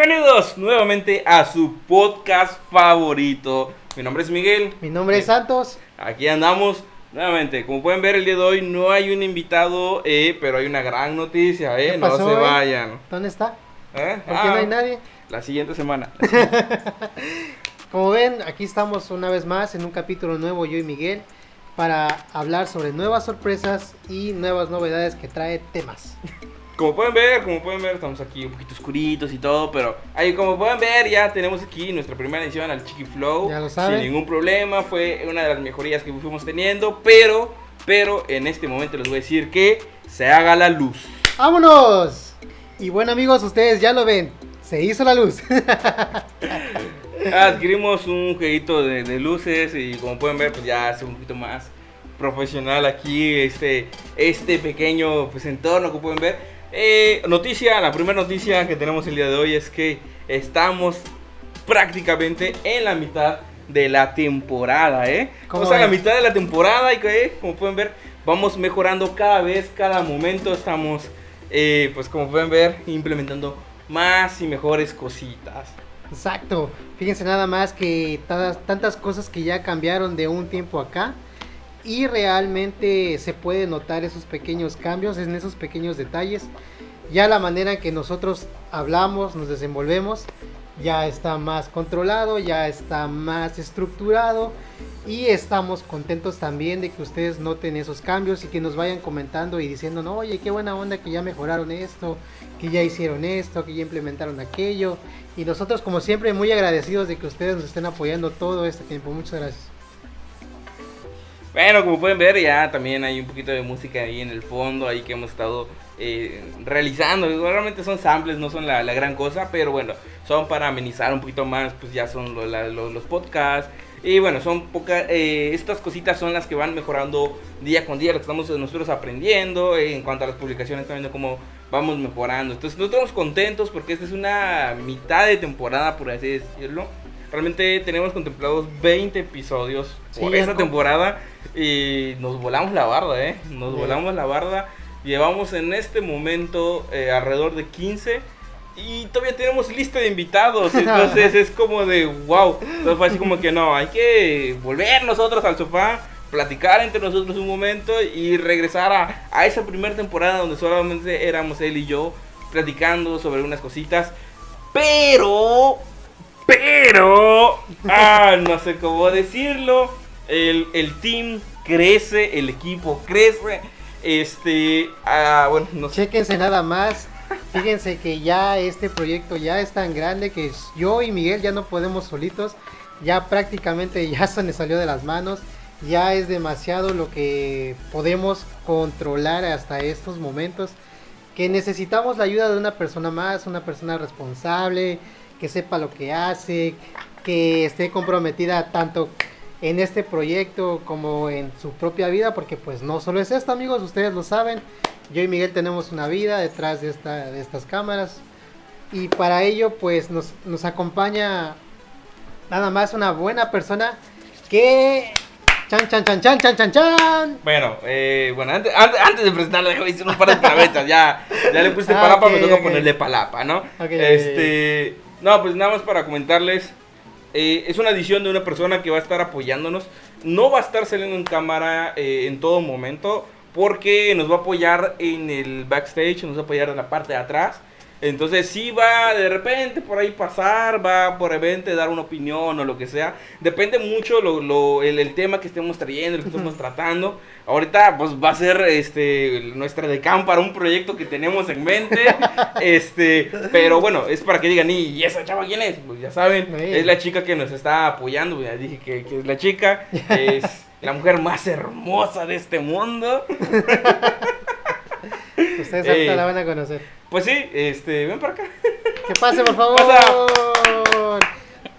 Bienvenidos nuevamente a su podcast favorito. Mi nombre es Miguel. Mi nombre es Santos. Aquí andamos nuevamente. Como pueden ver el día de hoy no hay un invitado, eh, pero hay una gran noticia, eh. ¿Qué no pasó, se eh? vayan. ¿Dónde está? ¿Eh? ¿Por qué Ah, no hay nadie? La siguiente semana. Como ven, aquí estamos una vez más en un capítulo nuevo, yo y Miguel, para hablar sobre nuevas sorpresas y nuevas novedades que trae temas. Como pueden ver, como pueden ver, estamos aquí un poquito oscuritos y todo, pero ahí como pueden ver ya tenemos aquí nuestra primera edición al Chiqui Flow. Ya lo saben. Sin ningún problema, fue una de las mejorías que fuimos teniendo, pero, pero en este momento les voy a decir que se haga la luz. ¡Vámonos! Y bueno amigos, ustedes ya lo ven, se hizo la luz. Adquirimos un jueguito de, de luces y como pueden ver, pues ya hace un poquito más profesional aquí este, este pequeño pues, entorno que pueden ver. Eh, noticia, la primera noticia que tenemos el día de hoy es que estamos prácticamente en la mitad de la temporada, ¿eh? ¿Cómo O sea, la mitad de la temporada y que, como pueden ver, vamos mejorando cada vez, cada momento estamos, eh, pues como pueden ver, implementando más y mejores cositas. Exacto, fíjense nada más que tantas cosas que ya cambiaron de un tiempo acá y realmente se puede notar esos pequeños cambios en esos pequeños detalles. Ya la manera en que nosotros hablamos, nos desenvolvemos, ya está más controlado, ya está más estructurado y estamos contentos también de que ustedes noten esos cambios y que nos vayan comentando y diciendo, no, oye, qué buena onda que ya mejoraron esto, que ya hicieron esto, que ya implementaron aquello. Y nosotros, como siempre, muy agradecidos de que ustedes nos estén apoyando todo este tiempo. Muchas gracias. Bueno, como pueden ver, ya también hay un poquito de música ahí en el fondo, ahí que hemos estado eh, realizando. Realmente son samples, no son la, la gran cosa, pero bueno, son para amenizar un poquito más, pues ya son lo- la- lo- los podcasts. Y bueno, son pocas, eh, estas cositas son las que van mejorando día con día, lo que estamos nosotros aprendiendo eh, en cuanto a las publicaciones, también viendo cómo vamos mejorando. Entonces, nosotros estamos contentos porque esta es una mitad de temporada, por así decirlo. Realmente tenemos contemplados 20 episodios Sí, por esta temporada y nos volamos la barda, ¿eh? Nos Sí. volamos la barda. Llevamos en este momento eh, alrededor de 15 y todavía tenemos lista de invitados. Entonces es como de wow. Entonces fue así como que no, hay que volver nosotros al sofá, platicar entre nosotros un momento y regresar a, a esa primera temporada donde solamente éramos él y yo platicando sobre unas cositas. Pero, pero, ah, no sé cómo decirlo. El, el team crece, el equipo crece. Este, ah, bueno, no sé. Chéquense nada más. Fíjense que ya este proyecto ya es tan grande que yo y Miguel ya no podemos solitos. Ya prácticamente ya se nos salió de las manos. Ya es demasiado lo que podemos controlar hasta estos momentos. Que necesitamos la ayuda de una persona más, una persona responsable, que sepa lo que hace, que esté comprometida tanto en este proyecto como en su propia vida, porque pues no solo es esto amigos, ustedes lo saben, yo y Miguel tenemos una vida detrás de, esta, de estas cámaras y para ello pues nos, nos acompaña nada más una buena persona que... Chan, chan, chan, chan, chan, chan, chan. Bueno, eh, bueno, antes, antes, antes de presentarlo, déjame decir un par de palabritas. Ya, ya le puse Ah, palapa, me toca ok. ponerle palapa, ¿no? Ok. Este, no, pues nada más para comentarles. eh, es una edición de una persona que va a estar apoyándonos. No va a estar saliendo en cámara eh, en todo momento. Porque nos va a apoyar en el backstage, nos va a apoyar en la parte de atrás. Entonces sí va de repente por ahí pasar, va por repente dar una opinión o lo que sea. Depende mucho lo, lo- el, el tema que estemos trayendo, el que estemos tratando. Ahorita pues va a ser este nuestra decán para un proyecto que tenemos en mente. este, pero bueno, es para que digan, ¿y esa chava quién es? Pues ya saben, Sí. es la chica que nos está apoyando. Ya dije que, que es la chica, es la mujer más hermosa de este mundo. Ustedes Eh. ahorita la van a conocer. Pues sí, este, ven para acá. Que pase por favor. Pasa.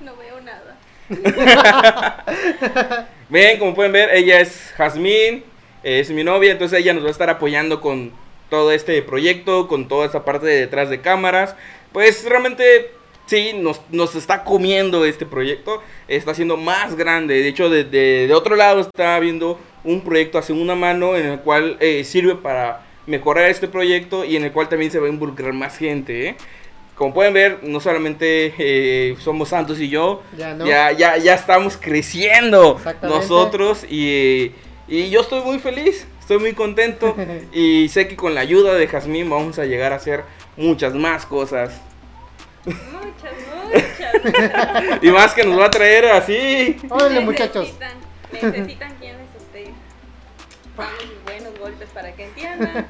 No veo nada. Bien, como pueden ver, ella es Jazmín, es mi novia, entonces ella nos va a estar apoyando con todo este proyecto, con toda esa parte de detrás de cámaras. Pues realmente sí, nos, nos está comiendo este proyecto, está siendo más grande. De hecho, de, de- de otro lado está viendo un proyecto a segunda mano en el cual eh, sirve para mejorar este proyecto y en el cual también se va a involucrar más gente. ¿eh? como pueden ver, no solamente eh, somos Santos y yo, Ya no. ya, ya, ya estamos creciendo nosotros y, y yo estoy muy feliz, estoy muy contento y sé que con la ayuda de Jazmín vamos a llegar a hacer muchas más cosas. Muchas, muchas, muchas. Y más que nos va a traer así. Órale, muchachos. Necesitan, necesitan quien les esté golpes para que entiendan.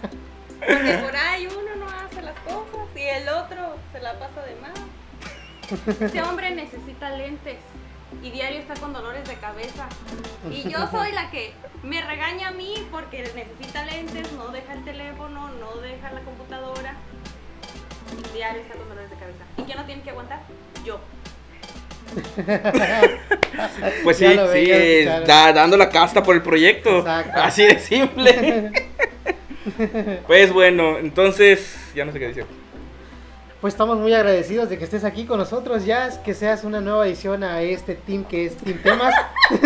Porque por ahí uno no hace las cosas y el otro se la pasa de más. Este hombre necesita lentes y diario está con dolores de cabeza. Y yo soy la que me regaña a mí porque necesita lentes, no deja el teléfono, no deja la computadora. Diario está con dolores de cabeza. ¿Y quién no tiene que aguantar? Yo. Pues sí, sí, eh, da- dando la casta por el proyecto. Exacto. Así de simple. pues bueno, entonces, ya no sé qué decir. Pues estamos muy agradecidos de que estés aquí con nosotros, Jazz, que seas una nueva adición a este team que es Team Temas. No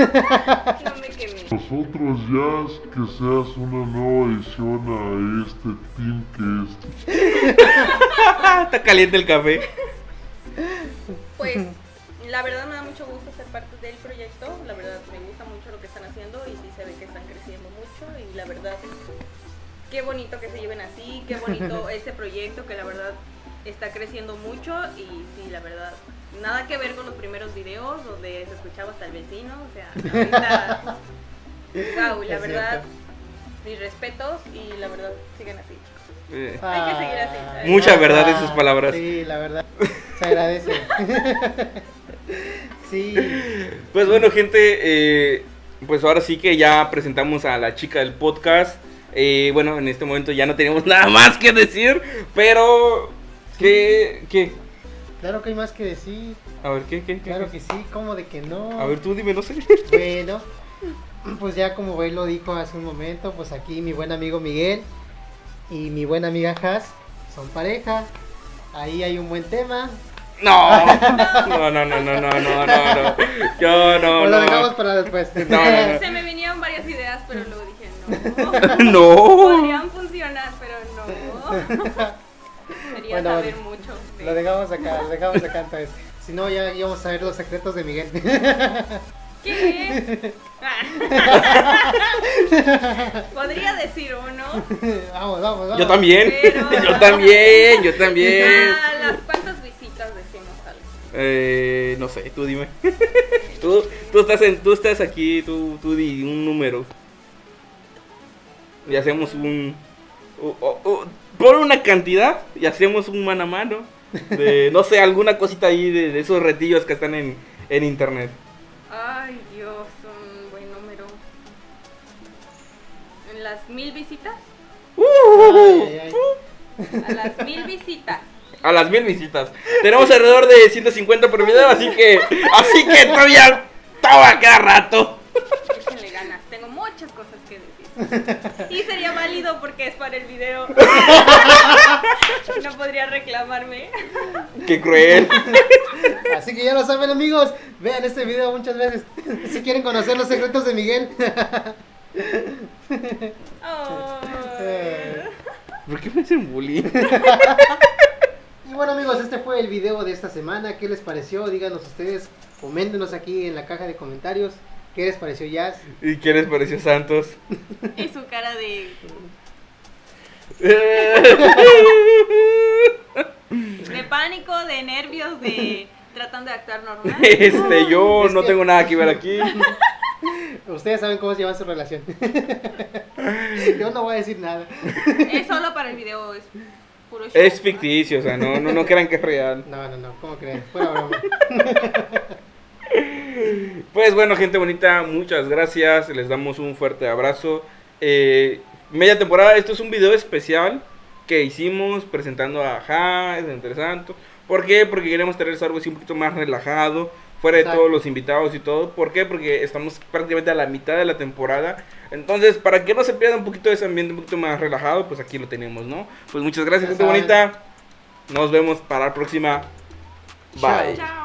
me quemé. Nosotros ya que seas una nueva edición a este team que es está caliente el café. Pues la verdad me da mucho gusto ser parte del proyecto, la verdad me gusta mucho lo que están haciendo y sí se ve que están creciendo mucho y la verdad qué bonito que se lleven así, qué bonito este proyecto que la verdad está creciendo mucho y sí, la verdad, nada que ver con los primeros videos donde se escuchaba hasta el vecino, o sea, ahorita, wow, la Es verdad, cierto. mis respetos y la verdad, sigan así. Eh, Hay que seguir así. Ah, Mucha ya verdad en sus palabras. Sí, la verdad. Se agradece. sí. Pues bueno, gente, eh, pues ahora sí que ya presentamos a la chica del podcast. Eh, bueno, en este momento ya no tenemos nada más que decir, pero... ¿Qué? ¿Qué? Claro que hay más que decir. A ver, ¿qué? ¿Qué? qué, Claro qué? que sí, ¿cómo de que no? A ver, tú dime, no sé. Bueno, pues ya como él lo dijo hace un momento, pues aquí mi buen amigo Miguel y mi buena amiga Has son pareja. Ahí hay un buen tema. No, no, no, no, no, no, no, no. Yo no. Pues lo dejamos no. para después. No, no, Se me vinieron varias ideas, pero luego dije no. No. Podrían funcionar, pero no. Quería bueno, saber mucho. Lo dejamos acá, lo dejamos acá entonces. Si no, ya íbamos a ver los secretos de Miguel. ¿Qué? Podría decir uno. Vamos, vamos, vamos. Yo también. Pero... Yo también, yo también. Ah, las eh, no sé, tú dime. Tú, tú estás en, tú estás aquí, tú, tú di un número. Y hacemos un o- o- o- pon una cantidad y hacemos un mano a mano de no sé, alguna cosita ahí de, de esos retillos que están en, en internet. Ay, Dios, un buen número. ¿En las mil visitas? Ay, ay, ay. A las mil visitas. A las mil visitas. Tenemos alrededor de 150 por video, así que así que todavía estaba cada rato. Échenle ganas. Tengo muchas cosas que decir. Y sería válido porque es para el video. No podría reclamarme. Qué cruel. Así que ya lo saben amigos, vean este video muchas veces. Si quieren conocer los secretos de Miguel. ¿Por qué me hacen bullying? Bueno amigos, este fue el video de esta semana. ¿Qué les pareció? Díganos ustedes, coméntenos aquí en la caja de comentarios. ¿Qué les pareció Jazz? ¿Y qué les pareció Santos? Y su cara de. de pánico, de nervios, de tratando de actuar normal. Este, yo Es no que- tengo nada que ver aquí. Ustedes saben cómo se llama su relación. Yo no voy a decir nada. Es solo para el video, es puro show. Es ficticio, o sea, no, no, no crean que es real. No, no, no, ¿cómo creen? Fuera broma. Pues bueno, gente bonita, muchas gracias. Les damos un fuerte abrazo. Eh, media temporada, esto es un video especial que hicimos presentando a Jazz, entre Santos. ¿Por qué? Porque queremos tener algo así un poquito más relajado, fuera de Exacto. todos los invitados y todo. ¿Por qué? Porque estamos prácticamente a la mitad de la temporada. Entonces, para que no se pierda un poquito de ese ambiente un poquito más relajado, pues aquí lo tenemos, ¿no? Pues muchas gracias, gente bonita. Nos vemos para la próxima. Chao. Bye. Chao.